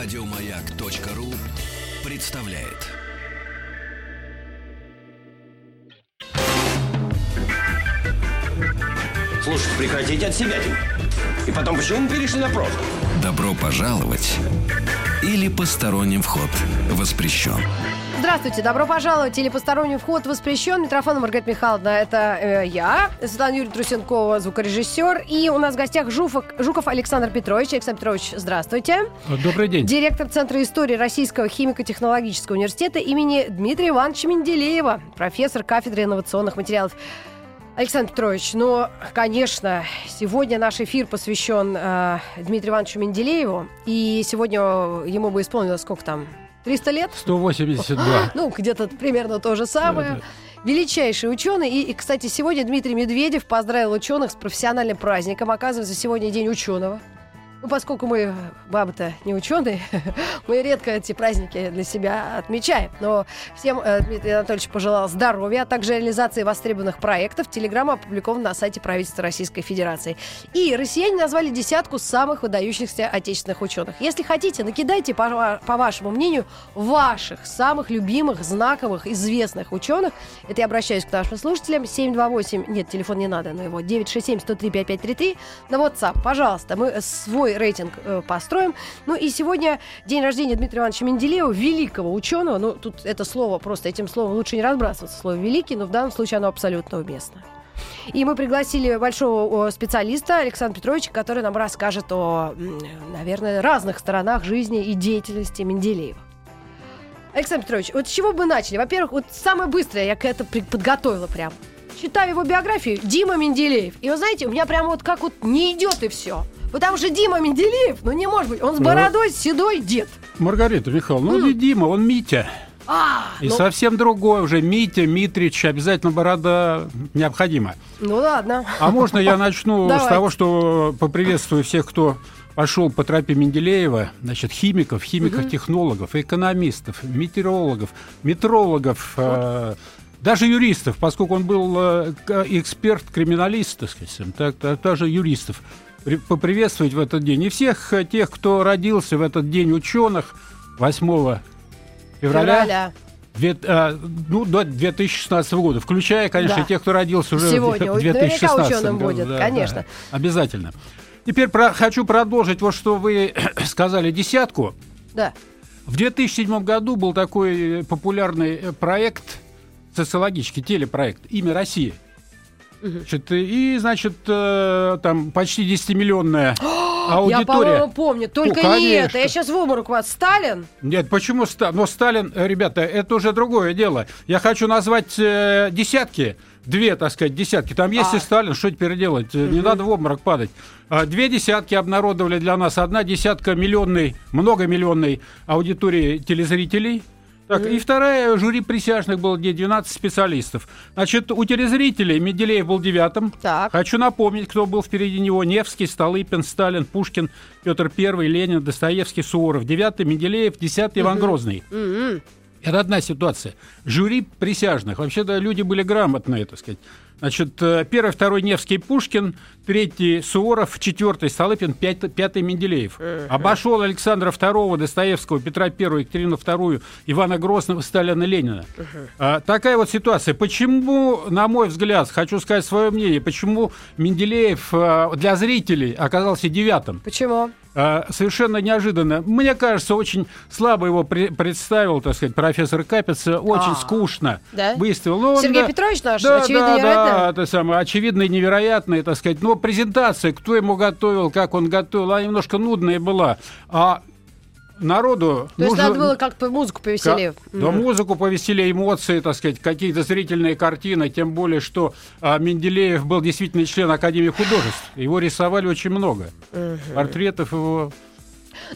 Радиомаяк.ру представляет. Слушайте, прекратите от себя. И потом, почему мы перешли на проф? Добро пожаловать или посторонним вход воспрещен. Здравствуйте, добро пожаловать или посторонний вход воспрещен. Митрофан Маргарита Михайловна, это э, я, Светлана Юрьевна Трусенкова, звукорежиссер. И у нас в гостях Жуфок, Жуков Александр Петрович. Александр Петрович, здравствуйте. Добрый день. Директор Центра истории Российского химико-технологического университета имени Дмитрия Ивановича Менделеева, профессор кафедры инновационных материалов. Александр Петрович, ну, конечно, сегодня наш эфир посвящен э, Дмитрию Ивановичу Менделееву. И сегодня ему бы исполнилось сколько там? 300 лет? 182. Ну, где-то примерно то же самое. Да, да. Величайший ученый. И, и, кстати, сегодня Дмитрий Медведев поздравил ученых с профессиональным праздником. Оказывается, сегодня день ученого. Ну, поскольку мы, бабы-то, не ученые, мы редко эти праздники для себя отмечаем. Но всем э, Дмитрий Анатольевич пожелал здоровья, а также реализации востребованных проектов. Телеграмма опубликована на сайте правительства Российской Федерации. И россияне назвали десятку самых выдающихся отечественных ученых. Если хотите, накидайте, по, по вашему мнению, ваших самых любимых, знаковых, известных ученых. Это я обращаюсь к нашим слушателям. 728, нет, телефон не надо, но его 967-103-5533. На WhatsApp, пожалуйста, мы свой рейтинг э, построим. Ну и сегодня день рождения Дмитрия Ивановича Менделеева, великого ученого. Ну, тут это слово, просто этим словом лучше не разбрасываться, слово «великий», но в данном случае оно абсолютно уместно. И мы пригласили большого специалиста Александра Петровича, который нам расскажет о, наверное, разных сторонах жизни и деятельности Менделеева. Александр Петрович, вот с чего бы начали? Во-первых, вот самое быстрое я к при- подготовила прям. Читаю его биографию Дима Менделеев. И вы знаете, у меня прям вот как вот не идет и все. Потому что Дима Менделеев, ну не может быть, он с бородой седой дед. Маргарита Михайловна, ну не Дима, он Митя. А, И ну, совсем другой уже. Митя, Митрич, обязательно борода необходима. ну ладно. А можно я начну с того, что поприветствую всех, кто пошел по тропе Менделеева, значит, химиков, химиков-технологов, экономистов, метеорологов, метрологов, э, даже юристов, поскольку он был э, эксперт-криминалист, так сказать, так, так, даже юристов, поприветствовать в этот день. И всех тех, кто родился в этот день ученых 8 февраля, Февраля. А, ну, до 2016 года, включая, конечно, Да. тех, кто родился уже Сегодня. в Наверняка 2016 ученым году. будет, Да, конечно. да, обязательно. Теперь про- хочу продолжить вот что вы сказали десятку. Да. В 2007 году был такой э, популярный э, проект социологический, телепроект «Имя России». Значит, и, значит, э, там почти 10-миллионная Я, аудитория. по-моему, помню. Только Ну, не это. Я сейчас в обморок вас. Сталин? Нет, почему Сталин? Но Сталин, э, ребята, это уже другое дело. Я хочу назвать э, десятки, две, так сказать, десятки. Там есть А. и Сталин, что теперь делать? Э, Не надо в обморок падать. А, Две десятки обнародовали для нас. Одна десятка миллионной, многомиллионной аудитории телезрителей. Так, и вторая жюри присяжных было где 12 специалистов. Значит, у телезрителей Менделеев был девятым. Так. Хочу напомнить, кто был впереди него. Невский, Столыпин, Сталин, Пушкин, Петр I, Ленин, Достоевский, Суворов. Девятый Менделеев, десятый Иван Грозный. Это одна ситуация. Жюри присяжных. Вообще-то люди были грамотные, так сказать. Значит, э, первый, второй Невский Пушкин, третий Суворов, четвертый Столыпин, пятый, пятый Менделеев. Обошел Александра II, Достоевского, Петра I, Екатерину II, Ивана Грозного, Сталина, Ленина. А, такая вот ситуация. Почему, на мой взгляд, хочу сказать свое мнение, почему Менделеев э, для зрителей оказался девятым? Почему? А, Совершенно неожиданно. Мне кажется, очень слабо его пре- представил, так сказать, профессор Капица. Очень А, скучно да? выставил. Он, Сергей да, Петрович наш, да, очевидно, да, невероятно? да, это самое, очевидно и невероятное, так сказать. Но презентация, кто ему готовил, как он готовил, она немножко нудная была. А народу То есть нужно- надо было как-то музыку повеселее. Ка- Да, музыку повеселее, эмоции, так сказать, какие-то зрительные картины, тем более, что а, Менделеев был действительно член Академии художеств. Его рисовали очень много. Портретов его.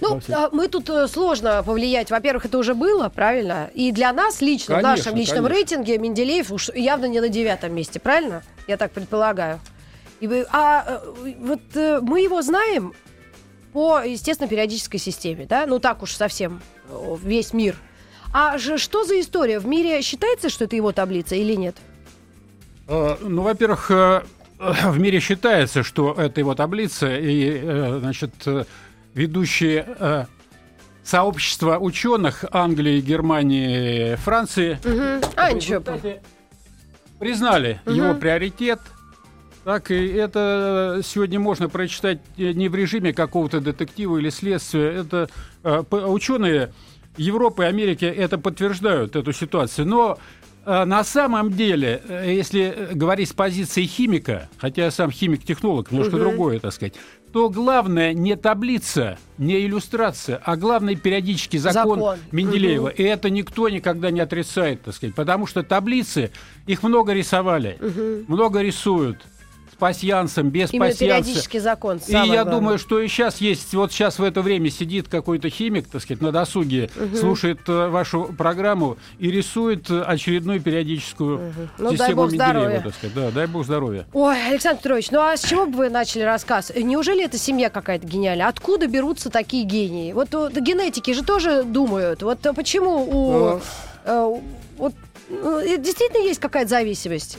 Ну, а, мы тут э, сложно повлиять. Во-первых, это уже было, правильно? И для нас лично, в Конечно, нашем личном конечно. рейтинге Менделеев уж явно не на девятом месте, правильно? Я так предполагаю. И вы- а э, вот э, мы его знаем по, естественно, периодической системе, да? Ну, так уж совсем э, весь мир. А же что за история? В мире считается, что это его таблица или нет? Э, Ну, во-первых, э, в мире считается, что это его таблица, и, значит, ведущие сообщество ученых Англии, Германии, Франции А, ничего. результате признали его приоритет. Так, и это сегодня можно прочитать э, не в режиме какого-то детектива или следствия. Это э, ученые Европы и Америки это подтверждают, эту ситуацию. Но э, на самом деле, если говорить с позиции химика, хотя я сам химик-технолог, немножко другое, так сказать, то главное не таблица, не иллюстрация, а главное периодический закон, Закон. Менделеева. И это никто никогда не отрицает, так сказать, потому что таблицы, их много рисовали, много рисуют. Пасьянсом, без Именно пасьянса. периодический закон. И я главное. думаю, что и сейчас есть, вот сейчас в это время сидит какой-то химик, так сказать, на досуге, слушает э, вашу программу и рисует э, очередную периодическую Ну, дай систему здоровья. Менделеева, так сказать. Да, дай бог здоровья. Ой, Александр Петрович, ну а с чего бы вы начали рассказ? Неужели это семья какая-то гениальная? Откуда берутся такие гении? Вот, вот генетики же тоже думают. Вот э, почему у... э, вот, ну, э, действительно есть какая-то зависимость?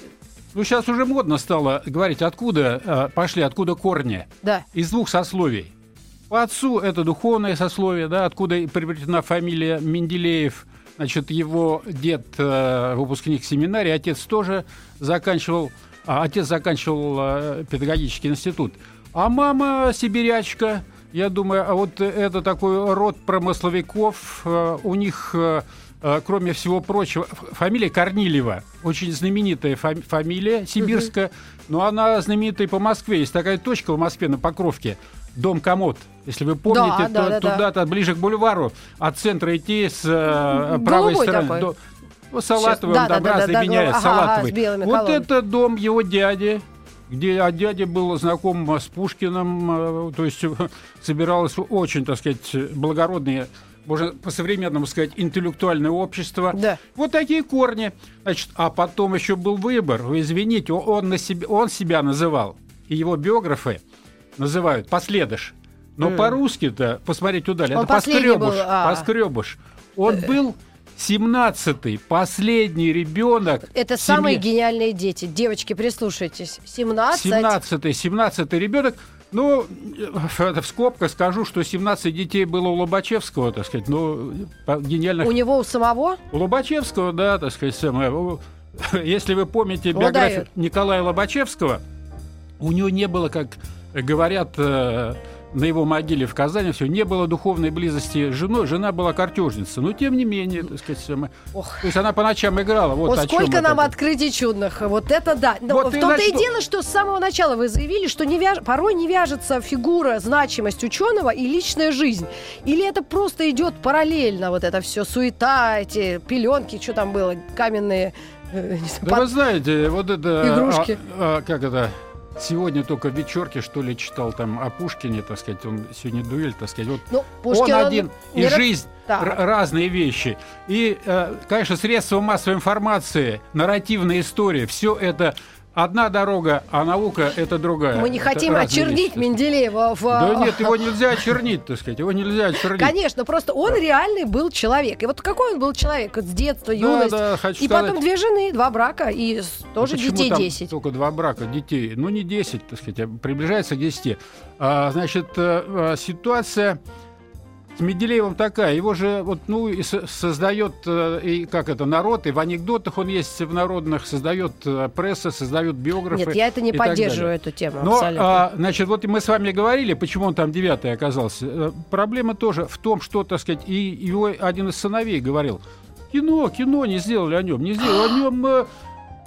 Ну, сейчас уже модно стало говорить, откуда э, пошли, откуда корни. Да. Из двух сословий. По отцу это духовное сословие, да, откуда приобретена фамилия Менделеев. Значит, его дед э, выпускник семинарии, отец тоже заканчивал, а, отец заканчивал э, педагогический институт. А мама сибирячка, я думаю, а вот это такой род промысловиков, э, у них э, кроме всего прочего, фамилия Корнилева, очень знаменитая фами- фамилия сибирская, но она знаменитая по Москве. Есть такая точка в Москве на Покровке, дом Комод. Если вы помните, Да, то да, да, да. туда-то ближе к бульвару, от центра идти с э, Голубой правой стороны. такой. до- ну, салатовым, да, там да, да, разные да, да, меняют, ага, салатовый. ага, вот это дом его дяди, где а дядя был знаком с Пушкиным, э, то есть э, собиралось очень, так сказать, благородные можно по-современному сказать, интеллектуальное общество. Да. Вот такие корни. Значит, а потом еще был выбор. Вы извините, он, на себе, он себя называл, и его биографы называют «последыш». Но по-русски-то, посмотрите удали, это последний был, «поскребыш». а. «Поскребыш». Он был 17-й, последний ребенок Это в самые гениальные дети. Девочки, прислушайтесь. 17. 17-й, 17-й ребенок. Ну, это в скобках скажу, что 17 детей было у Лобачевского, так сказать, ну, гениальных У него у самого? У Лобачевского, да, так сказать, самое. у- Если вы помните Ну, биографию да. Николая Лобачевского, у него не было, как говорят э, на его могиле в Казани, все, не было духовной близости с женой. Жена была картежница. Но тем не менее, так сказать, самое. Ох. То есть она по ночам играла. Вот О, сколько это. нам открытий чудных. Вот это да. Но Вот в и том-то и начну. дело, что с самого начала вы заявили, что не вяж... порой не вяжется фигура, значимость ученого и личная жизнь. Или это просто идет параллельно, вот это все, суета, эти пеленки, что там было, каменные... э, Да под- вы знаете, вот это... Игрушки. а, а, как это... Сегодня только в вечерке, что ли, читал там о Пушкине, так сказать, он сегодня дуэль, так сказать. Вот Ну, Пушкин, он он один, и не ра- жизнь, р- разные вещи. И, э, конечно, средства массовой информации, нарративная история, все это одна дорога, а наука это другая. Мы не Это хотим очернить вещи. Менделеева. В... Да нет, его нельзя очернить, так сказать, его нельзя очернить. Конечно, просто он реальный был человек. И вот какой он был человек? С детства, юность. да, хочу и потом сказать. две жены, два брака, и Ну, тоже почему детей там 10. Только два брака детей. Ну, не 10, так сказать, а приближается к 10. А, значит, э, э, ситуация с Менделеевым такая. Его же вот, ну, и со- создает, э, и как это, народ, и в анекдотах он есть в народных, создает э, пресса, создает биографы. Нет, я это не поддерживаю, эту тему. Но, абсолютно. а, значит, вот мы с вами говорили, почему он там девятый оказался. Э, Проблема тоже в том, что, так сказать, и его один из сыновей говорил, кино, кино не сделали о нем, не сделали о нем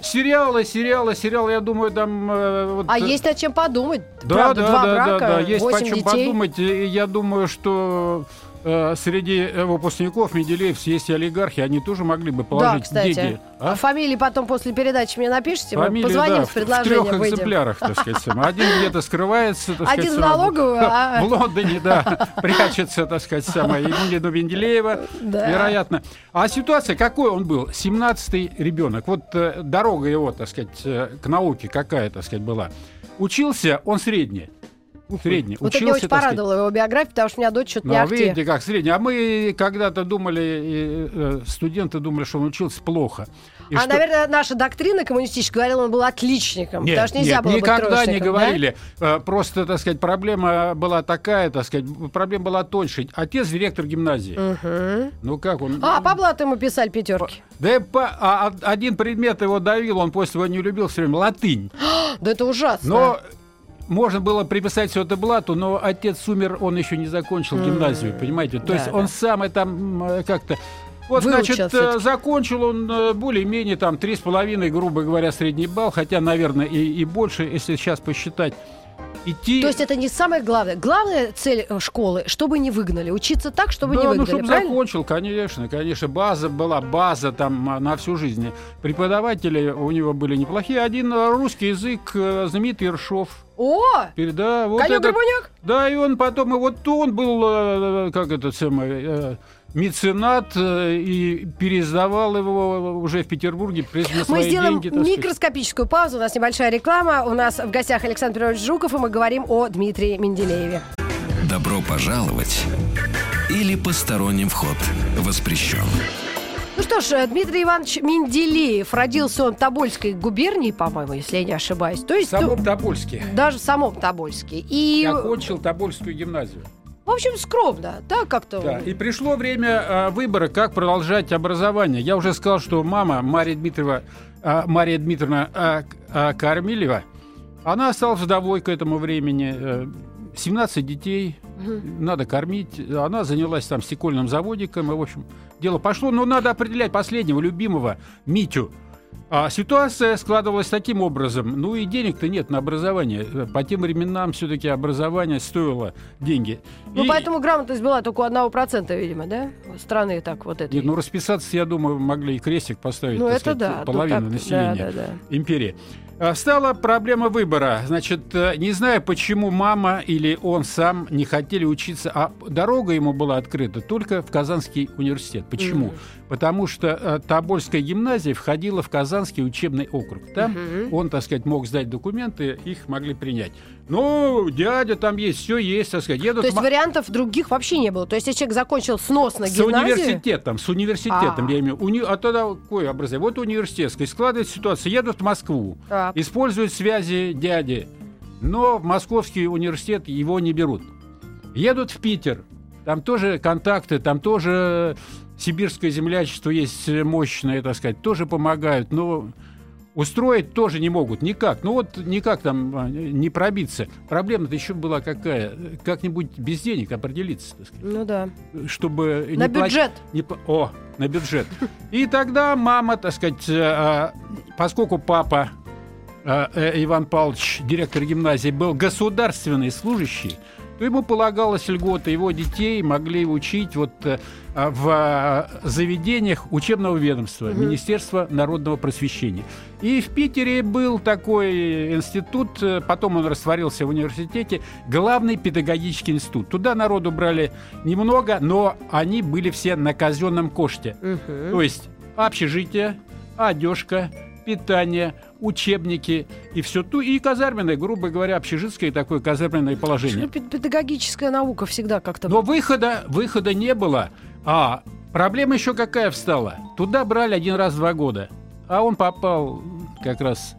сериалы, сериалы, сериалы, я думаю, там... э, вот, А э, есть над чем подумать. да, Правда, да, два да, брака, да, да, есть восемь чем детей. подумать. Я думаю, что э, среди э, выпускников Менделеевцев есть олигархи, они тоже могли бы Да, положить кстати. деньги. А? а? фамилии потом после передачи мне напишите, мы Фамилии, позвоним да, с в- в предложением, трех выйдем. экземплярах, так сказать. Один где-то скрывается, так Один сказать, в налоговую, а- в Лондоне, да, прячется, так сказать, самое Емелина Менделеева, Да. вероятно. А ситуация, какой он был? 17-й ребенок. Вот э, дорога его, так сказать, э, к науке какая, так сказать, была. Учился он средний. Средний. Вот это меня очень сказать. порадовало его биография, потому что у меня дочь что-то Ну, не ахти. видите, как средний. А мы когда-то думали, э, студенты думали, что он учился плохо. И А, что- наверное, наша доктрина коммунистическая говорила, он был отличником. Нет, потому что нельзя нет, было быть никогда не троечником, да? говорили. Э, Просто, так сказать, проблема была такая, так сказать, проблема была тоньше. Отец директор гимназии. Мгм. Ну как он? А, по блату ему писали пятерки. Да по- а- а- один предмет его давил, он после его не любил все время латынь. Да это ужасно. Но можно было приписать все это Блату, но отец умер, он еще не закончил гимназию, понимаете? То да, есть да. он сам это как-то... Вот, Выучил значит, всё-таки. э, закончил он э, более-менее там три с половиной, грубо говоря, средний балл, хотя, наверное, и, и больше, если сейчас посчитать. Идти... То есть это не самое главное. Главная цель э, школы, чтобы не выгнали. Учиться так, чтобы да, не ну, выгнали, чтобы правильно? закончил, конечно, конечно. База была, база там на всю жизнь. Преподаватели у него были неплохие. Один русский язык, знаменитый Ершов. О! Да, вот Конек Горбуняк? Да, и он потом, и вот он был, э, как это самый, э, меценат, э, и пересдавал его уже в Петербурге, Мы свои сделаем деньги. микроскопическую паузу. У нас небольшая реклама. У нас в гостях Александр Петрович Жуков, и мы говорим о Дмитрии Менделееве. Добро пожаловать или посторонним вход воспрещен. Ну что ж, э, Дмитрий Иванович Менделеев. Родился он в Тобольской губернии, по-моему, если я не ошибаюсь. То В есть, ну, самом Тобольске. даже в самом Тобольске. И, Окончил Тобольскую гимназию. в общем, скромно, да, как-то. Да, и пришло время э, выбора, как продолжать образование. Я уже сказал, что мама Мария Дмитриева, э, Мария Дмитриевна э, э, Кормилева, она осталась вдовой к этому времени. э, 17 детей, надо кормить. Она занялась там стекольным заводиком, и, в общем, дело пошло. Но надо определять последнего, любимого, Митю. А ситуация складывалась таким образом. Ну и денег-то нет на образование. По тем временам все-таки образование стоило деньги. Ну, И- поэтому грамотность была только у одного процента, видимо, да? Страны так вот это. Нет, ну расписаться, я думаю, могли и крестик поставить, Ну, это сказать, да. половину так- населения Да, да, да. империи. А, Стала проблема выбора. Значит, э, не знаю, почему мама или он сам не хотели учиться, а дорога ему была открыта только в Казанский университет. Почему? Потому что э, Тобольская гимназия входила в Казанский учебный округ. Там он, так сказать, мог сдать документы, их могли принять. Ну, дядя там есть, все есть, так сказать. Едут То есть ма- вариантов других вообще не было. То есть если человек закончил сносно с гимназию... университетом, с университетом, А. я имею в виду. А тогда какое образование? Вот университетское. Складывается ситуация. Едут в Москву, Так. используют связи дяди, но в московский университет его не берут. Едут в Питер, там тоже контакты, там тоже сибирское землячество есть мощное, так сказать, тоже помогают, но устроить тоже не могут, никак. Ну вот никак там а, не пробиться. Проблема-то еще была какая? Как-нибудь без денег определиться, так сказать Ну да. чтобы На не плат- бюджет. не пла- О, на бюджет. И тогда мама, так сказать, э, а, поскольку папа э, э, Иван Павлович, директор гимназии, был государственный служащий, то ему полагалось льгота, его детей могли учить вот э, а, в а, заведениях учебного ведомства, Министерства народного просвещения. И в Питере был такой институт, э, потом он растворился в университете, главный педагогический институт. Туда народу брали немного, но они были все на казенном коште. То есть общежитие, одежка, питание, учебники и все ту и казарменное, грубо говоря, общежитское такое казарменное положение. Ну, пед- Педагогическая наука всегда как-то... Но выхода, выхода не было. А проблема еще какая встала? Туда брали один раз в два года. А он попал как раз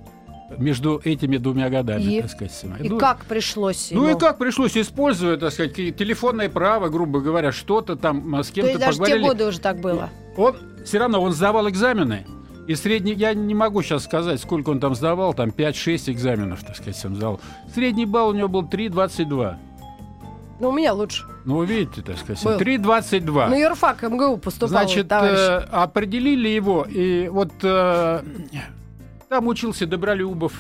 между этими двумя годами, И? так сказать. И Ну, как пришлось Ну ему? и как пришлось использовать, так сказать, телефонное право, грубо говоря, что-то там а, с То кем-то есть даже те поговорили. годы уже так было. Он все равно он сдавал экзамены. И средний, я не могу сейчас сказать, сколько он там сдавал, там 5-6 экзаменов, так сказать, он сдал. Средний балл у него был 3,22. Ну, у меня лучше. Ну, видите, так сказать, Был. 3,22. На юрфак МГУ поступал Значит, товарищ. э, определили его, и вот э, там учился Добролюбов,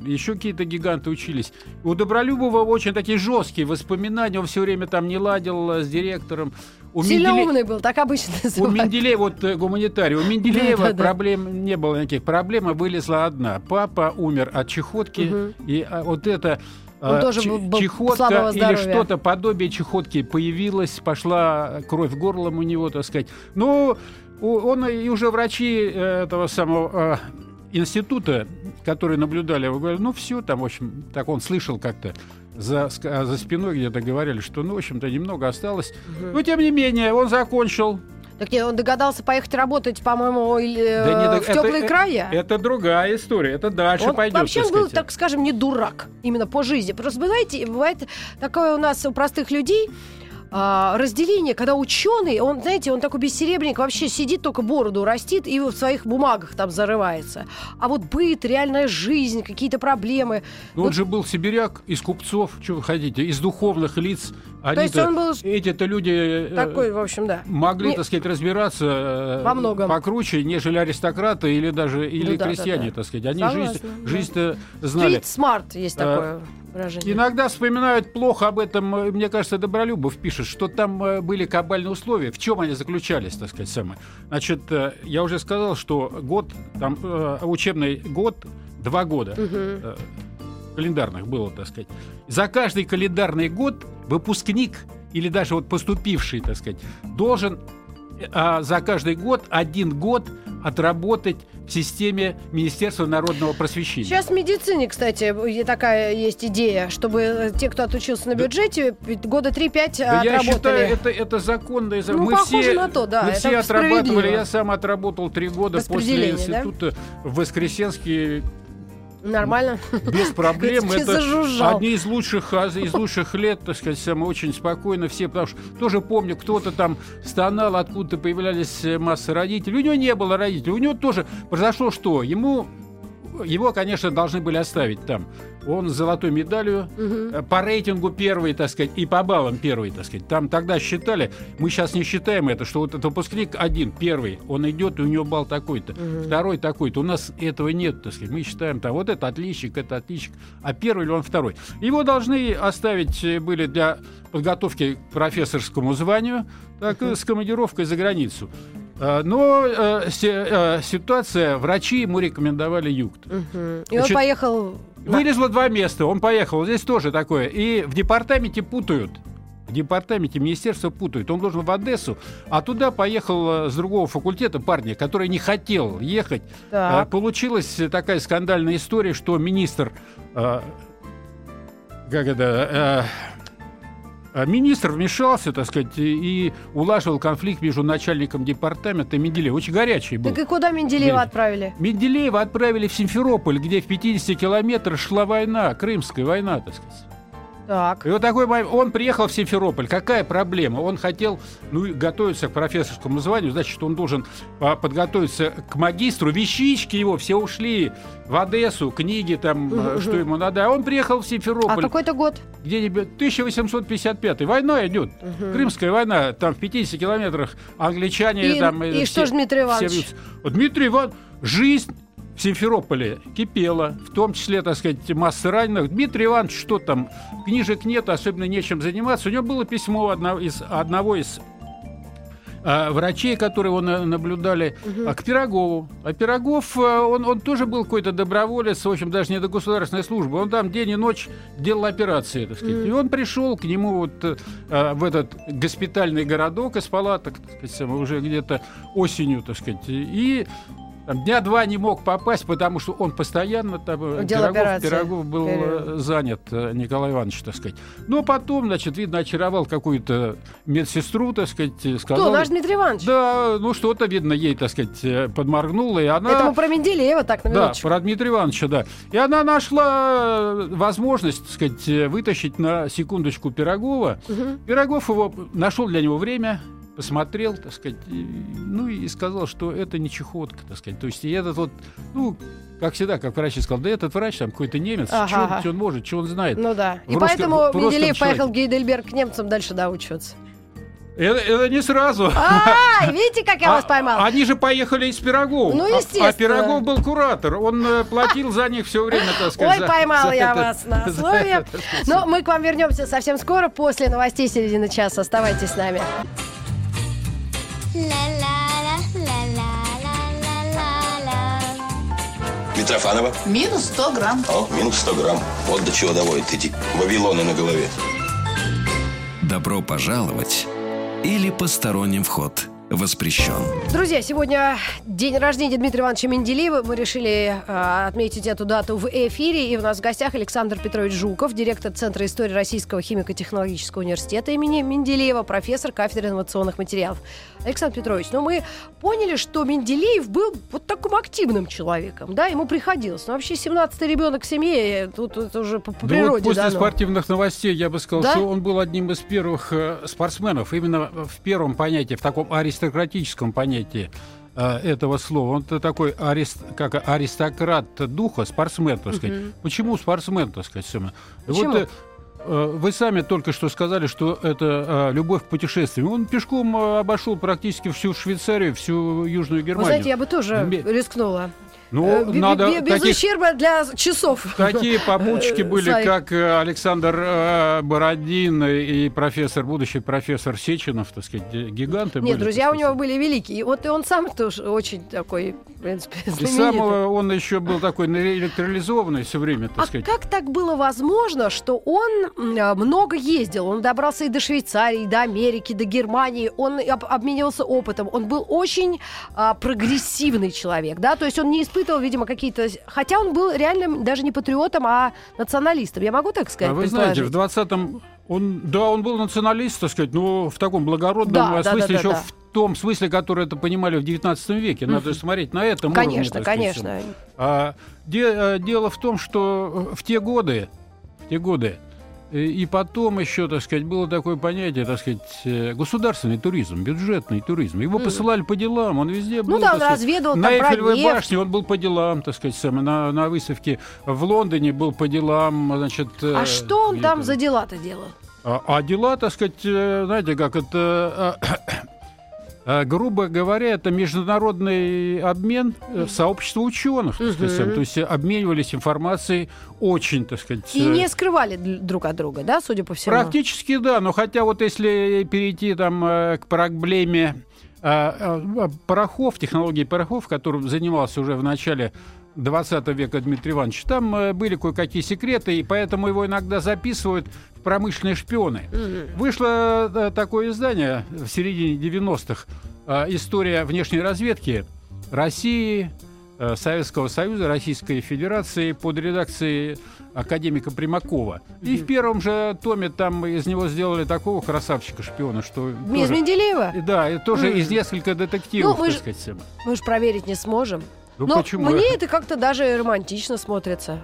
еще какие-то гиганты учились. У Добролюбова очень такие жесткие воспоминания, он все время там не ладил э, с директором. У Сильно Менделе- умный был, так обычно У называют. Менделеева, вот э, гуманитарий, у Менделеева Да-да-да. проблем не было никаких. Проблема вылезла одна. Папа умер от чехотки, и а, вот это Он а, тоже был- чехотка или что-то подобие чехотки появилась, пошла кровь горлом у него, так сказать. Ну, у- он и уже врачи э, этого самого э, института, которые наблюдали, говорили, ну все, там, в общем, так он слышал как-то. За, ска- за спиной где-то говорили, что, ну, в общем-то, немного осталось. Но, тем не менее, он закончил. Так нет, он догадался поехать работать, по-моему, или, Да не э, в это- теплые э, края. Это другая история, это дальше он пойдет. вообще так был, так скажем, не дурак именно по жизни. Просто, знаете, бывает такое у нас у простых людей а, разделение, когда ученый, он, знаете, он такой бессеребренник, вообще сидит, только бороду растит и в своих бумагах там зарывается. А вот быт, реальная жизнь, какие-то проблемы. Ну, он же был сибиряк из купцов, что вы хотите, из духовных лиц. Они есть он был Эти-то люди э, Такой, в общем, да. могли, Не- так сказать, разбираться э, Во многом. покруче, нежели аристократы или даже или Ну да, да, крестьяне, да. так сказать. Они Согласна, жизнь, да. жизнь-то знали. Street smart есть А, такое выражение. Иногда вспоминают плохо об этом, э, мне кажется, Добролюбов пишет, что там э, были кабальные условия. В чем они заключались, так сказать, самое? Значит, э, я уже сказал, что год, там, учебный год, два года э, календарных было, так сказать. За каждый календарный год выпускник или даже вот поступивший, так сказать, должен а, за каждый год один год отработать в системе Министерства народного просвещения. Сейчас в медицине, кстати, такая есть идея, чтобы э, те, кто отучился на бюджете, года 3-5 Да я отработали. считаю, это, это законно. и за- Ну, мы все, на то, да, Мы это все отрабатывали. Я сам отработал три года после Распределение, да? института в Воскресенске Нормально. без проблем. Это зажужжал. одни из лучших, а, из лучших лет, так сказать, очень спокойно все, потому что тоже помню, кто-то там стонал, откуда-то появлялись э, масса родителей. У него не было родителей. У него тоже произошло что? Ему его, конечно, должны были оставить там. Он с золотой медалью, э, по рейтингу первый, так сказать, и по баллам первый, так сказать. Там тогда считали, мы сейчас не считаем это, что вот этот выпускник один, первый, он идет, и у него балл такой-то, второй такой-то. У нас этого нет, так сказать. Мы считаем там, вот это отличник, это отличник, а первый или он второй. Его должны оставить э, были для подготовки к профессорскому званию, так, э, с командировкой за границу. А, Но э, си- э, ситуация, врачи ему рекомендовали юг. Мгм. И он Значит, поехал... Вылезло два места, он поехал. Здесь тоже такое. И в департаменте путают. В департаменте министерства путают. Он должен в Одессу, а туда поехал э, с другого факультета парня, который не хотел ехать. Так. Э, Получилась такая скандальная история, что министр... э, Как это... э, Министр вмешался, так сказать, и улаживал конфликт между начальником департамента и Менделеевым. Очень горячий был. Так и куда Менделеева отправили? Менделеева отправили в Симферополь, где в 50 километрах шла война, Крымская война, так сказать. Так. И вот такой он приехал в Симферополь. Какая проблема? Он хотел ну, готовиться к профессорскому званию, значит, он должен а, подготовиться к магистру. Вещички его все ушли в Одессу, книги там, а, что ему надо. А он приехал в А Симферополь. какой-то год? Где-нибудь 1855 Война идет. Крымская война. Там в 50 километрах англичане. И- там, и что ж, Дмитрий Иванович? Вот Дмитрий Иванович, жизнь в Симферополе кипела, в том числе, так сказать, масса раненых. Дмитрий Иванович, что там, книжек нет, особенно нечем заниматься. У него было письмо одного из, одного из а, врачей, которые его на- наблюдали, а, к Пирогову. А Пирогов, а, он, он тоже был какой-то доброволец, в общем, даже не до государственной службы. Он там день и ночь делал операции, так сказать. И он пришел к нему вот э, а, в этот госпитальный городок из палаток, так сказать, уже где-то осенью, так сказать, и там, дня два не мог попасть, потому что он постоянно там э, Делал Пирогов. Пирогов был э, Период. занят, э, Николай Иванович, так сказать. Но потом, значит, видно, очаровал какую-то медсестру, так сказать, э, сказал... Кто? Наш Дмитрий Иванович? Да, ну что-то, видно, ей, так сказать, э, подморгнуло, и она... Это мы про Менделеева так, на Да, минуточку. про Дмитрия Ивановича, да. И она нашла э, возможность, так сказать, э, вытащить на секундочку Пирогова. Пирогов его нашел для него время, посмотрел, так сказать, ну и сказал, что это не чехотка, так сказать. То есть и этот вот, ну, как всегда, как врач сказал, да этот врач там какой-то немец, Ага, что ага. он может, что он знает. Ну да. В И русском- поэтому Менделеев поехал в. Гейдельберг к немцам дальше доучиваться. Это, это не сразу. А, видите, как я вас А- поймал? Они же поехали из Пирогов. Ну, А- А, естественно. Пирогов был куратор. Он э, платил за них все время, так сказать. Ой, за я вас на слове. Но мы к вам вернемся совсем скоро, после новостей середины часа. Оставайтесь с нами. Митрофанова. Минус 100 грамм. О, минус 100 грамм. Вот до чего доводят эти Вавилоны на голове. Добро пожаловать или посторонним вход воспрещен. Друзья, сегодня день рождения Дмитрия Ивановича Менделеева. Мы решили э, отметить эту дату в эфире. И у нас в гостях Александр Петрович Жуков, директор Центра истории Российского химико-технологического университета имени Менделеева, профессор кафедры инновационных материалов. Александр Петрович, ну мы поняли, что Менделеев был вот таким активным человеком, да, ему приходилось. Но вообще 17-й ребенок в семье, тут это уже по, по Да природе вот после дано. спортивных новостей я бы сказал, Да? что он был одним из первых э, спортсменов, именно в первом понятии, в таком аристократическом понятии э, этого слова. Он -то такой арист, как аристократ духа, спортсмен, так сказать. Почему спортсмен, так сказать? Почему? Вот, э, вы сами только что сказали, что это э, любовь к путешествиям. Он пешком обошел практически всю Швейцарию, всю Южную Вы Германию. знаете, я бы тоже рискнула. Ну, Э, бе- надо бе- без таких ущерба для часов. Такие попутчики Э, были, своих. как э, Александр э, Бородин и профессор, будущий профессор Сеченов, так сказать, ги- гиганты Нет, были, друзья у него были великие. Вот и он сам тоже очень такой, в принципе, И знаменитый. самого он еще был такой электролизованный все время, так А сказать. как так было возможно, что он много ездил? Он добрался и до Швейцарии, и до Америки, до Германии. Он об- обменивался опытом. Он был очень а, прогрессивный человек, да? То есть он не испытывал, видимо, какие-то... Хотя он был реально даже не патриотом, а националистом. Я могу так сказать, А вы знаете, в предположить? 20-м он, да, он был националист, так сказать, но в таком благородном Да, смысле, да, да, еще да. в том смысле, который это понимали в 19 веке. Надо смотреть на этом уровне, Конечно, так сказать, конечно. А, де- э, дело в том, что в те годы, в те годы, и потом еще, так сказать, было такое понятие, так сказать, э, государственный туризм, бюджетный туризм. Его посылали по делам, он везде был. Ну да, сказать, разведывал на там Эйфелевой башне он был по делам, так сказать, сам, на, на выставке в Лондоне был по делам, значит. А э, что он там за дела-то делал? а, а дела, так сказать, э, знаете, как это, э, э, грубо говоря, это международный обмен э, сообщества ученых, так сказать, то есть э, обменивались информацией очень, так сказать. И э, не скрывали д- друг от друга, да, судя по всему? Практически да, но хотя вот если перейти там э, к проблеме э, э, порохов, технологии порохов, которым занимался уже в начале 20 века Дмитрий Иванович, там э, были кое-какие секреты, и поэтому его иногда записывают в промышленные шпионы. Вышло э, такое издание в середине 90-х э, «История внешней разведки России, Советского Союза, Российской Федерации» под редакцией академика Примакова. И в первом же томе там из него сделали такого красавчика-шпиона, что... Из тоже- Менделеева? Да, и тоже из нескольких детективов, Ну, мы так сказать. Мы же проверить не сможем. Ну Но почему? мне это как-то даже романтично смотрится,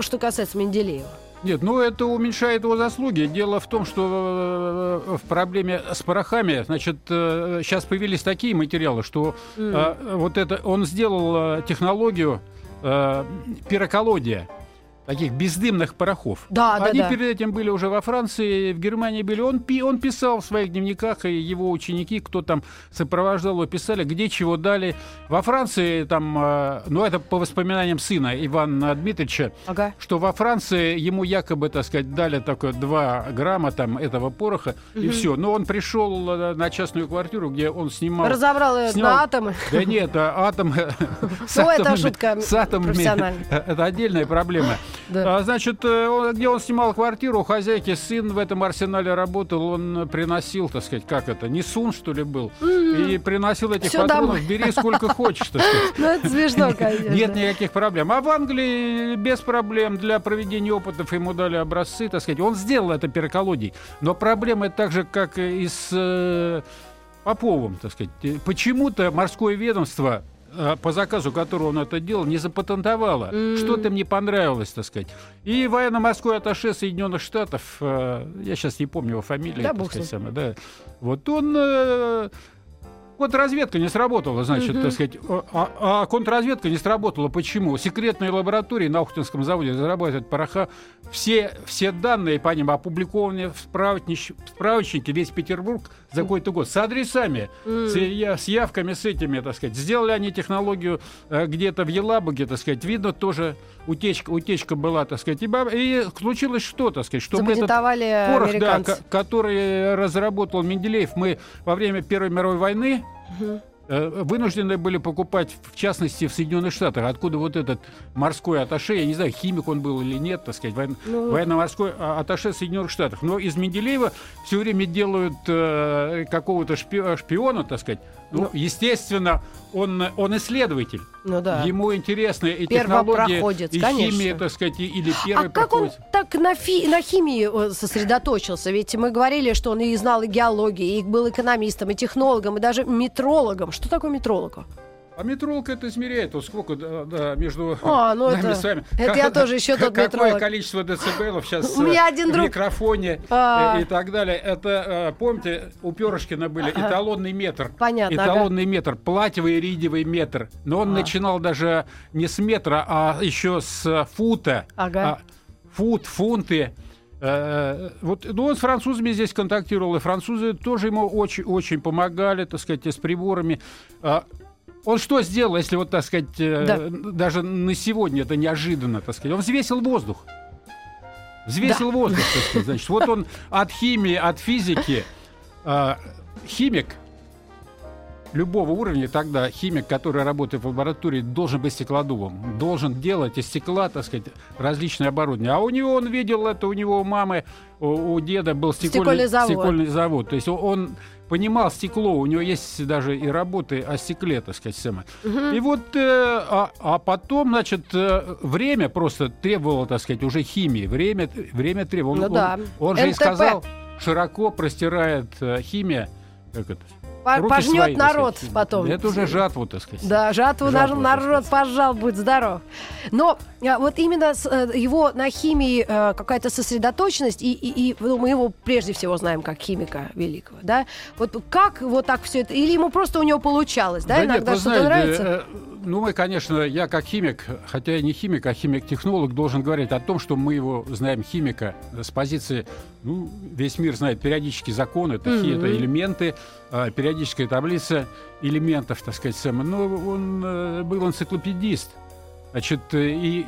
что касается Менделеева. Нет, ну это уменьшает его заслуги. Дело в том, что э, в проблеме с порохами, значит, сейчас появились такие материалы, что э, вот это он сделал э, технологию э, пироколодия таких бездымных порохов. Да, да, Они да. перед этим были уже во Франции, в Германии были. Он, пи- он писал в своих дневниках, и его ученики, кто там сопровождал его, писали, где чего дали. Во Франции там, э, ну это по воспоминаниям сына Ивана Дмитриевича, Ага. что во Франции ему якобы, так сказать, дали такое 2 грамма там этого пороха, и все. Но он пришел э, на частную квартиру, где он снимал... Разобрал ее снял- на атомы. Да нет, а атом... с Ну, это шутка с атомами. Это отдельная проблема. Да. А, Значит, э, где он снимал квартиру, у хозяйки сын в этом арсенале работал, он приносил, так сказать, как это, не сун, что ли, был, и приносил этих Всё патронов, домой. бери сколько хочешь, так сказать. Ну, это смешно, конечно. Нет никаких проблем. А в Англии без проблем для проведения опытов ему дали образцы, так сказать. Он сделал это пероколодий. Но проблема так же, как и с э, Поповым, так сказать. Э, Почему-то морское ведомство по заказу которого он это делал, не запатентовало. Что-то им не понравилось, так сказать. И военно-морской атташе Соединенных Штатов, э, я сейчас не помню его фамилию, Да, так сказать, самое, да, вот он э, Контрразведка не сработала, значит, так сказать. А, а контрразведка не сработала. Почему? Секретные лаборатории на Охтинском заводе разрабатывают пороха. Все, все данные по ним опубликованы в, справочнич- в справочнике «Весь Петербург» за какой-то год. С адресами, с, я- с явками, с этими, так сказать. Сделали они технологию э, где-то в Елабуге, так сказать. Видно, тоже утечка, утечка была, так сказать. И, и случилось что, так сказать, чтобы этот Запатентовали порох, да, который разработал Менделеев, мы во время Первой мировой войны э, вынуждены были покупать, в частности, в Соединенных Штатах, откуда вот этот морской атташе, я не знаю, химик он был или нет, так сказать, воен, ну... военно-морской а, атташе Соединенных Штатах. Но из Менделеева все время делают э, какого-то шпи- шпиона, так сказать. Ну, ну, естественно, он, он исследователь. Ну да. Ему интересны и технологии, и конечно. химия, так сказать, или первый А как он так на, фи- на химии э, сосредоточился? Ведь мы говорили, что он и знал и геологии, и был экономистом, и технологом, и даже метрологом. Что такое метролог? А метролка это измеряет, вот сколько да, да, между а, ну нами это, с вами. Это как, я тоже еще тот Какое метролог. количество децибелов сейчас У меня один в друг... микрофоне а... и, и так далее. Это, помните, у Перышкина были эталонный метр. Понятно. Эталонный ага. метр, платьевый иридиевый метр. Но он а. начинал даже не с метра, а еще с фута. Ага. А, фут, фунты. Э, вот, ну, он с французами здесь контактировал, и французы тоже ему очень-очень помогали, так сказать, с приборами. Он что сделал, если вот, так сказать, э, да. даже на сегодня это неожиданно, так сказать, он взвесил воздух. Взвесил да. воздух, так сказать. Значит, вот он от химии, от физики, э, химик любого уровня, тогда химик, который работает в лаборатории, должен быть стеклодувом, должен делать из стекла, так сказать, различные оборудования. А у него, он видел это, у него у мамы, у, у деда был стекольный, стекольный, завод. стекольный завод. То есть он понимал стекло, у него есть даже и работы о стекле, так сказать, Сэма. Угу. И вот, э, а, а потом, значит, э, время просто требовало, так сказать, уже химии, время, время требовало. Ну, он, да. он, он же и сказал, широко простирает э, химия, как это, Пожнет свои, народ сказать. потом. Это уже жатву, так сказать. Да, жатву, жатву народ пожал, будет здоров. Но вот именно с, э, его на химии э, какая-то сосредоточенность, и, и, и ну, мы его прежде всего знаем как химика великого, да? Вот как вот так все это, или ему просто у него получалось, да, да иногда что-то нравится? Э, ну, мы, конечно, я как химик, хотя я не химик, а химик-технолог, должен говорить о том, что мы его знаем химика с позиции, ну, весь мир знает периодические законы, это, mm-hmm. это элементы, а, периодическая таблица элементов, так сказать, но он э, был энциклопедист. Значит, и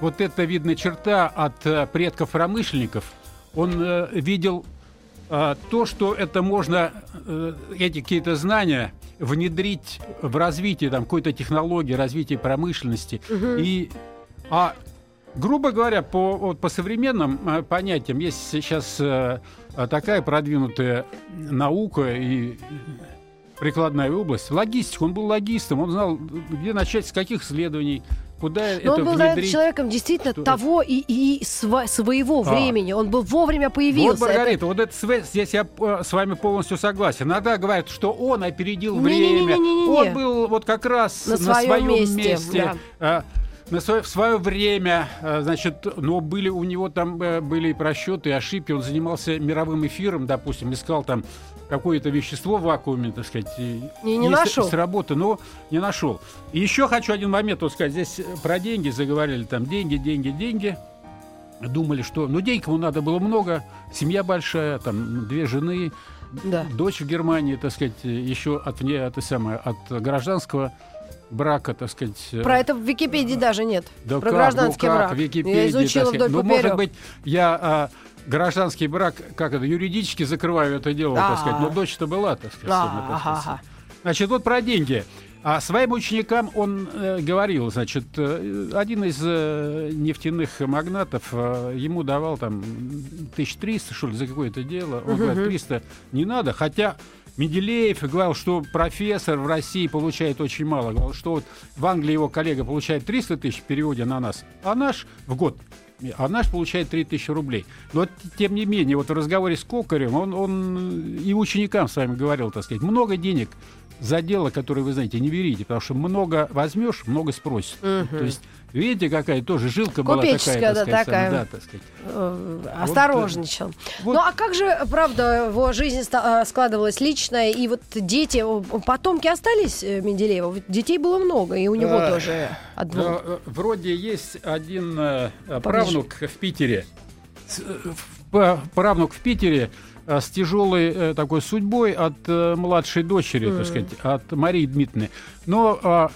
вот эта видная черта от э, предков-промышленников, он э, видел то, что это можно, эти какие-то знания внедрить в развитие там, какой-то технологии, развитие промышленности. Угу. И, а, грубо говоря, по, вот, по современным э, понятиям есть сейчас э, такая продвинутая наука и прикладная область. Логистика. Он был логистом, он знал, где начать, с каких исследований, куда Но это он был внедрить. человеком действительно что... того и, и сво, своего а. времени. Он был вовремя появился. Вот, Маргарита, это... вот это, здесь я э, с вами полностью согласен. Иногда говорят, что он опередил время. Не, не, не, он был вот как раз на, на своем, своем месте. месте да. на свое, в свое время, э, значит, но были у него там были просчеты, ошибки. Он занимался мировым эфиром, допустим, искал там какое-то вещество в вакууме, так сказать, и не, не нашел. с работы, но не нашел. И еще хочу один момент вот сказать. Здесь про деньги заговорили, там деньги, деньги, деньги. Думали, что, ну, денег ему надо было много, семья большая, там две жены, да. дочь в Германии, так сказать, еще от, не, от, самое, от гражданского брака, так сказать. Про это в Википедии даже нет. Да Про как, гражданский ну как, брак. Википедии, я изучила вдоль Ну, может быть, я а, гражданский брак, как это, юридически закрываю это дело, так сказать. Но дочь-то была, так сказать. Значит, вот про деньги. А своим ученикам он э, говорил, значит, э, один из э, нефтяных магнатов э, ему давал там 1300, что ли, за какое-то дело. Он uh-huh. говорит, 300 не надо, хотя Менделеев говорил, что профессор в России получает очень мало. Говорил, что вот в Англии его коллега получает 300 тысяч в переводе на нас, а наш в год а наш получает 3000 рублей. Но тем не менее, вот в разговоре с Кокарем, он, он и ученикам с вами говорил, так сказать, много денег за дело, которое вы знаете, не берите, потому что много возьмешь, много спросят. Угу. То есть Видите, какая тоже жилка была такая, да, сказать, такая. да, так сказать. Э, осторожничал. Вот, ну а как же, правда, его жизнь э, складывалась личная, и вот дети, потомки остались э, Менделеева? Детей было много, и у него а, тоже одно. Вроде есть один правнук в Питере. Правнук в Питере с тяжелой такой судьбой от младшей дочери, mm. так сказать, от Марии Дмитриевны. Но а,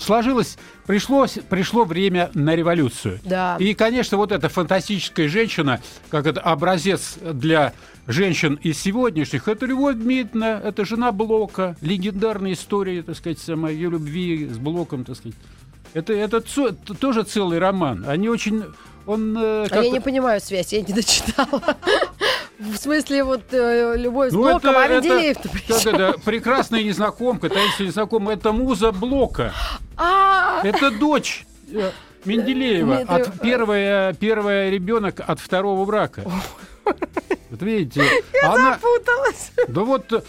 сложилось, пришлось, пришло время на революцию. Да. И, конечно, вот эта фантастическая женщина, как это образец для женщин из сегодняшних, это Любовь Дмитриевна, это жена Блока, легендарная история, так сказать, самой ее любви с Блоком, так сказать. Это, это цо- тоже целый роман. Они очень... Он, э, А я не понимаю связь, я не дочитала. В смысле, вот э, любовь с Ну, Блоком, это- а это- Менделеев-то при как чем? это, прекрасная незнакомка, таинственная незнакомка, это муза Блока. А, Это дочь э, Менделеева. От первая, первая ребенок от второго брака. Вот видите, она, запуталась. да вот э,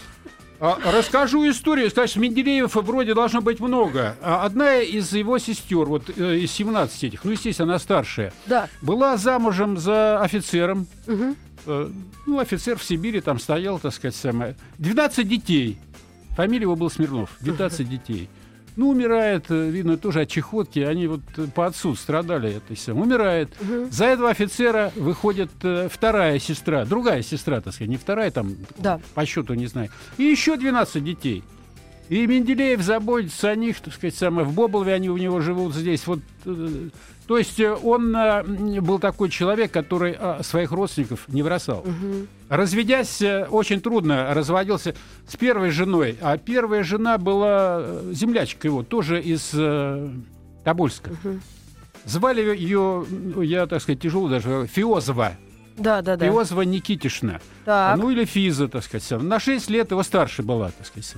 а, расскажу историю. Конечно, Менделеев вроде должно быть много. А Одна из его сестер, вот э, из 17 этих, ну, естественно, она старшая, Да. была замужем за офицером. Э, Ну, офицер в Сибири там стоял, так сказать, самое. 12 детей. Фамилия его был Смирнов. 12 детей. Ну, умирает, э, видно, тоже от чехотки. Они вот э, по отцу страдали этой самой. Умирает. За этого офицера выходит э, вторая сестра, другая сестра, так сказать, не вторая, там, Да. по счету не знаю. И еще 12 детей. И Менделеев заботится о них, так сказать, самое, в Боболове они у него живут здесь. Вот, э, то есть э, он э, был такой человек, который а, своих родственников не бросал. Разведясь, э, очень трудно разводился с первой женой. А первая жена была э, землячка его, тоже из э, Тобольска. Звали ее, ну, я, так сказать, тяжело даже, Фиозова. Да, да, да. Фиозова Никитишна. Так. Ну или Физа, так сказать. На 6 лет его старше была, так сказать.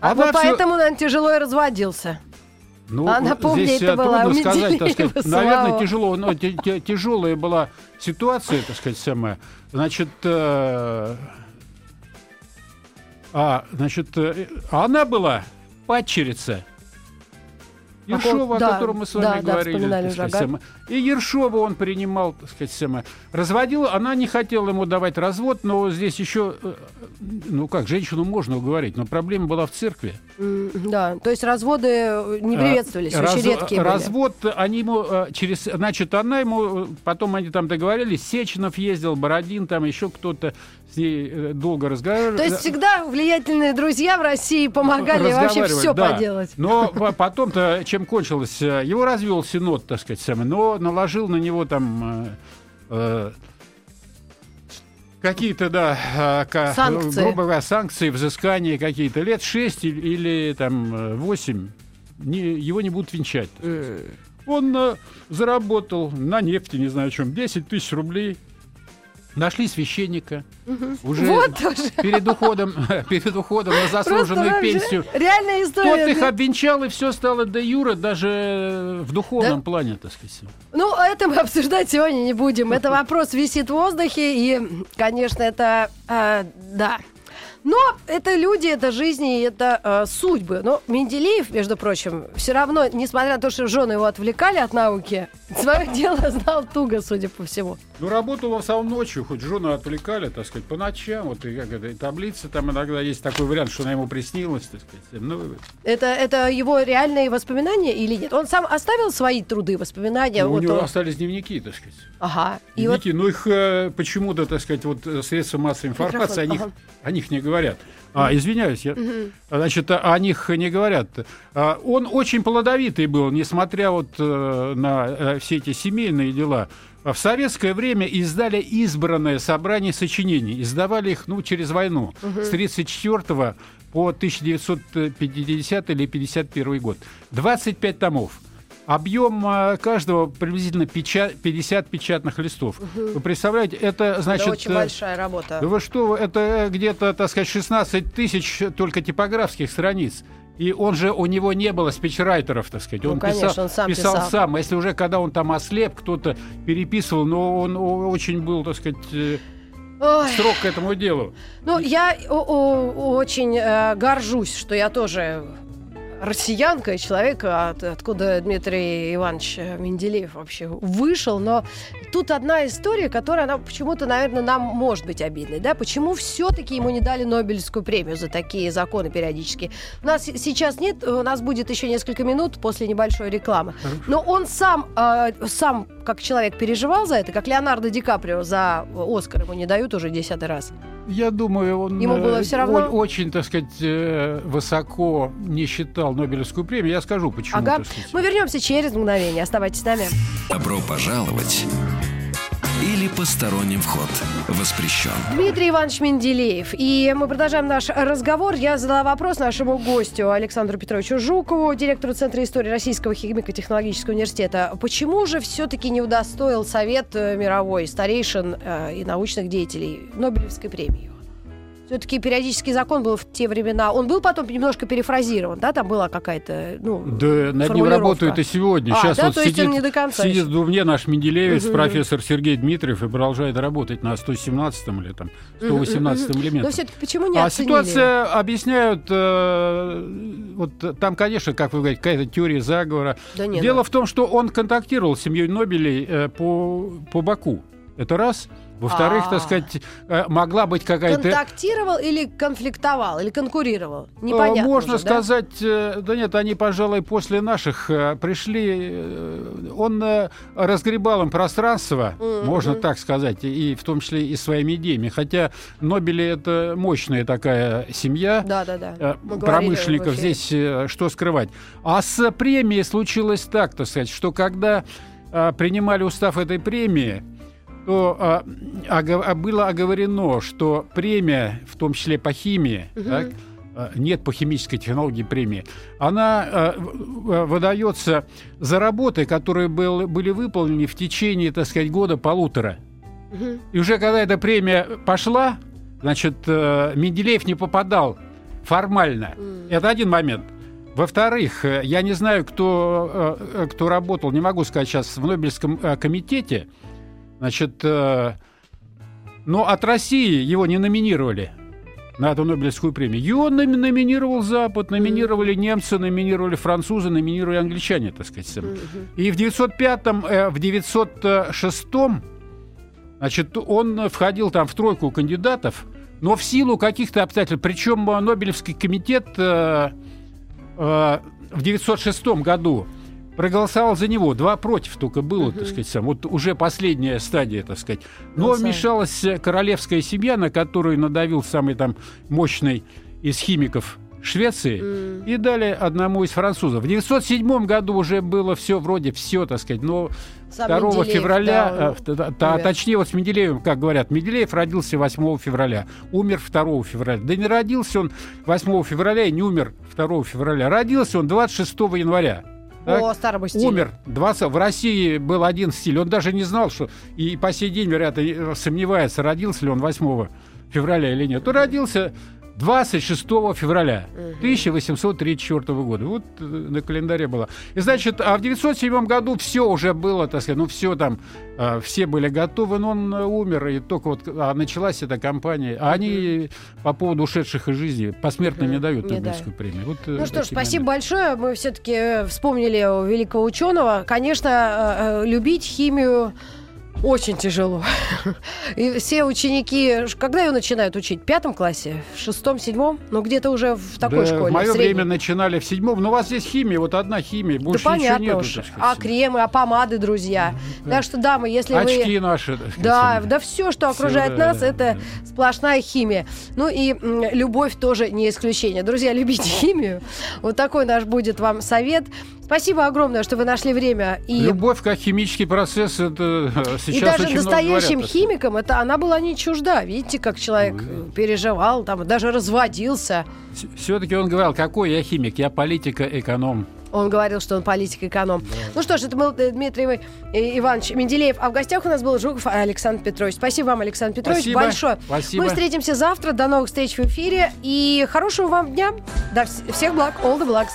А Она вот всё- поэтому, наверное, тяжело и разводился. Ну, Она вот помнее здесь это э, была, трудно сказать, так сказать. слава. Наверное, тяжело, но те- тяжелая была ситуация, так сказать, самая. Значит, э, а, значит, э, а она была падчерица. Ершова, да, о котором мы с вами да, да, говорили. уже, сказать. И Ершова он принимал, так сказать, сама. Разводила, она не хотела ему давать развод, но здесь еще, э, ну как, женщину можно уговорить, но проблема была в церкви. Да, то есть разводы э, не приветствовались, А, очень раз- редкие были. Развод, они ему э, через, значит, она ему, потом они там договорились, Сеченов ездил, Бородин, там еще кто-то с ней долго разговаривал. То есть всегда влиятельные друзья в России помогали вообще все да. поделать. Но по- потом-то, чем кончилось, его развел Синод, так сказать, самый, но наложил на него там э, э, какие-то, да, э, ка- Санкции. грубо говоря, санкции, взыскания какие-то, лет 6 или, или там 8, его не будут венчать. Он э, заработал на нефти, не знаю чем, 10 тысяч рублей. Нашли священника. Уже Вот перед уходом, перед уходом на заслуженную пенсию. Реальная Тот история. их да. обвенчал, и все стало до юра, даже в духовном Да? плане, так сказать. Ну, это мы обсуждать сегодня не будем. Это вопрос висит в воздухе, и, конечно, это э, да. Но это люди, это жизни, это э, судьбы. Но Менделеев, между прочим, все равно, несмотря на то, что жены его отвлекали от науки, свое дело знал туго, судя по всему. Ну, работал он основном ночью, хоть жену отвлекали, так сказать, по ночам. Вот и как это, и таблицы, там иногда есть такой вариант, что она ему приснилась, так сказать. Ну, Это, это его реальные воспоминания или нет? Он сам оставил свои труды, воспоминания? ну, у вот него он- остались дневники, так сказать. Ага. И вот Дневники, но их э, почему-то, так сказать, вот э, средства массовой информации, о них, ага. о них не говорят. А, извиняюсь, я, значит, о них не говорят. А, он очень плодовитый был, несмотря вот э, на э, все эти семейные дела. А В советское время издали избранное собрание сочинений. Издавали их, ну, через войну. С 1934 по 1950 или 51 год. 25 томов. Объем а, каждого приблизительно печа- 50 печатных листов. Вы представляете, это значит... это очень э, большая работа. да вы что, это э, где-то, так сказать, 16 тысяч только типографских страниц. И он же, у него не было спичрайтеров, так сказать. Ну, он конечно, писал, он сам писал писал. сам. А Если уже, когда он там ослеп, кто-то переписывал, но он очень был, так сказать, э, Ой. строг к этому делу. Ну, я о- о- очень э, горжусь, что я тоже россиянка и человек, от- откуда Дмитрий Иванович Менделеев вообще вышел. Но тут одна история, которая, она почему-то, наверное, нам может быть обидной. Да? Почему все-таки ему не дали Нобелевскую премию за такие законы периодически? У нас сейчас нет, у нас будет еще несколько минут после небольшой рекламы. Но он сам, э, сам как человек переживал за это, как Леонардо Ди Каприо за Оскар ему не дают уже десятый раз? Я думаю, он Ему было э, всё равно? о- очень, так сказать, э, высоко не считал Нобелевскую премию. Я скажу, почему. Ага. Мы вернемся через мгновение. Оставайтесь с нами. Добро пожаловать или посторонним вход воспрещен. Дмитрий Иванович Менделеев. И мы продолжаем наш разговор. Я задала вопрос нашему гостю Александру Петровичу Жукову, директору Центра истории Российского химико-технологического университета. Почему же все-таки не удостоил Совет э, мировой старейшин э, и научных деятелей Нобелевской премии? Все-таки периодический закон был в те времена. Он был потом немножко перефразирован, да? Там была какая-то, ну, Да, над ним работают и сегодня. А, Сейчас да, вот то сидит, не до конца сидит в Думне наш Менделеевец, Мгм. профессор Сергей Дмитриев, и продолжает работать на 117 или там 118 Но элементах. все-таки почему не А оценили? ситуация объясняют, э, вот там, конечно, как вы говорите, какая-то теория заговора. Да нет, Дело ну. в том, что он контактировал с семьей Нобелей э, по, по Баку. Это раз. Во-вторых, А. так сказать, э, могла быть какая-то... Контактировал или конфликтовал, или конкурировал? Э, Непонятно Можно уже, да? сказать, э, да? нет, они, пожалуй, после наших пришли. Он разгребал им пространство, Мгм. можно так сказать, и в том числе и своими идеями. Хотя Нобели это мощная такая семья. Да, да, да. говорили промышленников здесь что скрывать. А с премией случилось так, так сказать, что когда принимали устав этой премии, то ого- а было оговорено, что премия, в том числе по химии, Мгм. так, э, нет по химической технологии премии, она э, выдается за работы, которые был- были выполнены в течение, так сказать, года-полутора. И уже когда эта премия пошла, значит, э, Менделеев не попадал формально. Это один момент. Во-вторых, э, я не знаю, кто, э, кто работал, не могу сказать сейчас, в Нобелевском комитете. Значит, э, но от России его не номинировали на эту Нобелевскую премию. Его номи- номинировал Запад, номинировали немцы, номинировали французы, номинировали англичане, так сказать. И в 905-м, э, в 906-м, значит, он входил там в тройку кандидатов, но в силу каких-то обстоятельств, причем Нобелевский комитет э, э, в 906 году проголосовал за него, два против только было, так сказать, сам. вот уже последняя стадия, так сказать. Но Голосование. вмешалась королевская семья, на которую надавил самый там мощный из химиков Швеции, М. и дали одному из французов. В 907 году уже было все вроде все, так сказать, но Сам 2 Менделеев, февраля, да, он э, та- точнее вот с Менделеевым, как говорят, Менделеев родился 8 февраля, умер 2 февраля. Да не родился он 8 февраля и не умер 2 февраля. Родился он 26 января. Так? По старому стилю. Умер 20. В России был один стиль. Он даже не знал, что и по сей день, вероятно, э, сомневается, родился ли он 8 февраля или нет. Он родился 26 февраля 1834 года. Вот э, на календаре было. И значит, а в 907 году все уже было, так сказать, ну все там, э, все были готовы, но он э, умер, и только вот а, началась эта кампания. А они по поводу ушедших из жизни посмертно не дают Нобелевскую премию. Вот, Ну что ж, спасибо моменты. большое. Мы все-таки вспомнили великого ученого. Конечно, любить химию очень тяжело. И все ученики, когда ее начинают учить? В пятом классе? В шестом, седьмом? Ну, где-то уже в такой Да, школе. В мое средней. время начинали в седьмом. Но у вас здесь химия, вот одна химия, Да больше понятно ничего уж. нету. так А кремы, а помады, друзья. Так что, дамы, если вы... Очки наши. Да, да все, что окружает да, нас, да, это сплошная химия. Ну и любовь тоже не исключение. Друзья, любите химию. Вот такой наш будет вам совет. Спасибо огромное, что вы нашли время. И, Любовь как химический процесс, это э, сейчас и даже очень настоящим говорят, химикам это она была не чужда. Видите, как человек Ну, да. э, переживал, там даже разводился. Все-таки он говорил, какой я химик, я политика-эконом. Он говорил, что он политик-эконом. Ну что ж, это был э, Дмитрий Иванович Менделеев. А в гостях у нас был Жуков Александр Петрович. Спасибо вам, Александр Петрович, Спасибо. большое. Спасибо. Мы встретимся завтра. До новых встреч в эфире. И хорошего вам дня. Да, вс- всех благ. All the blacks.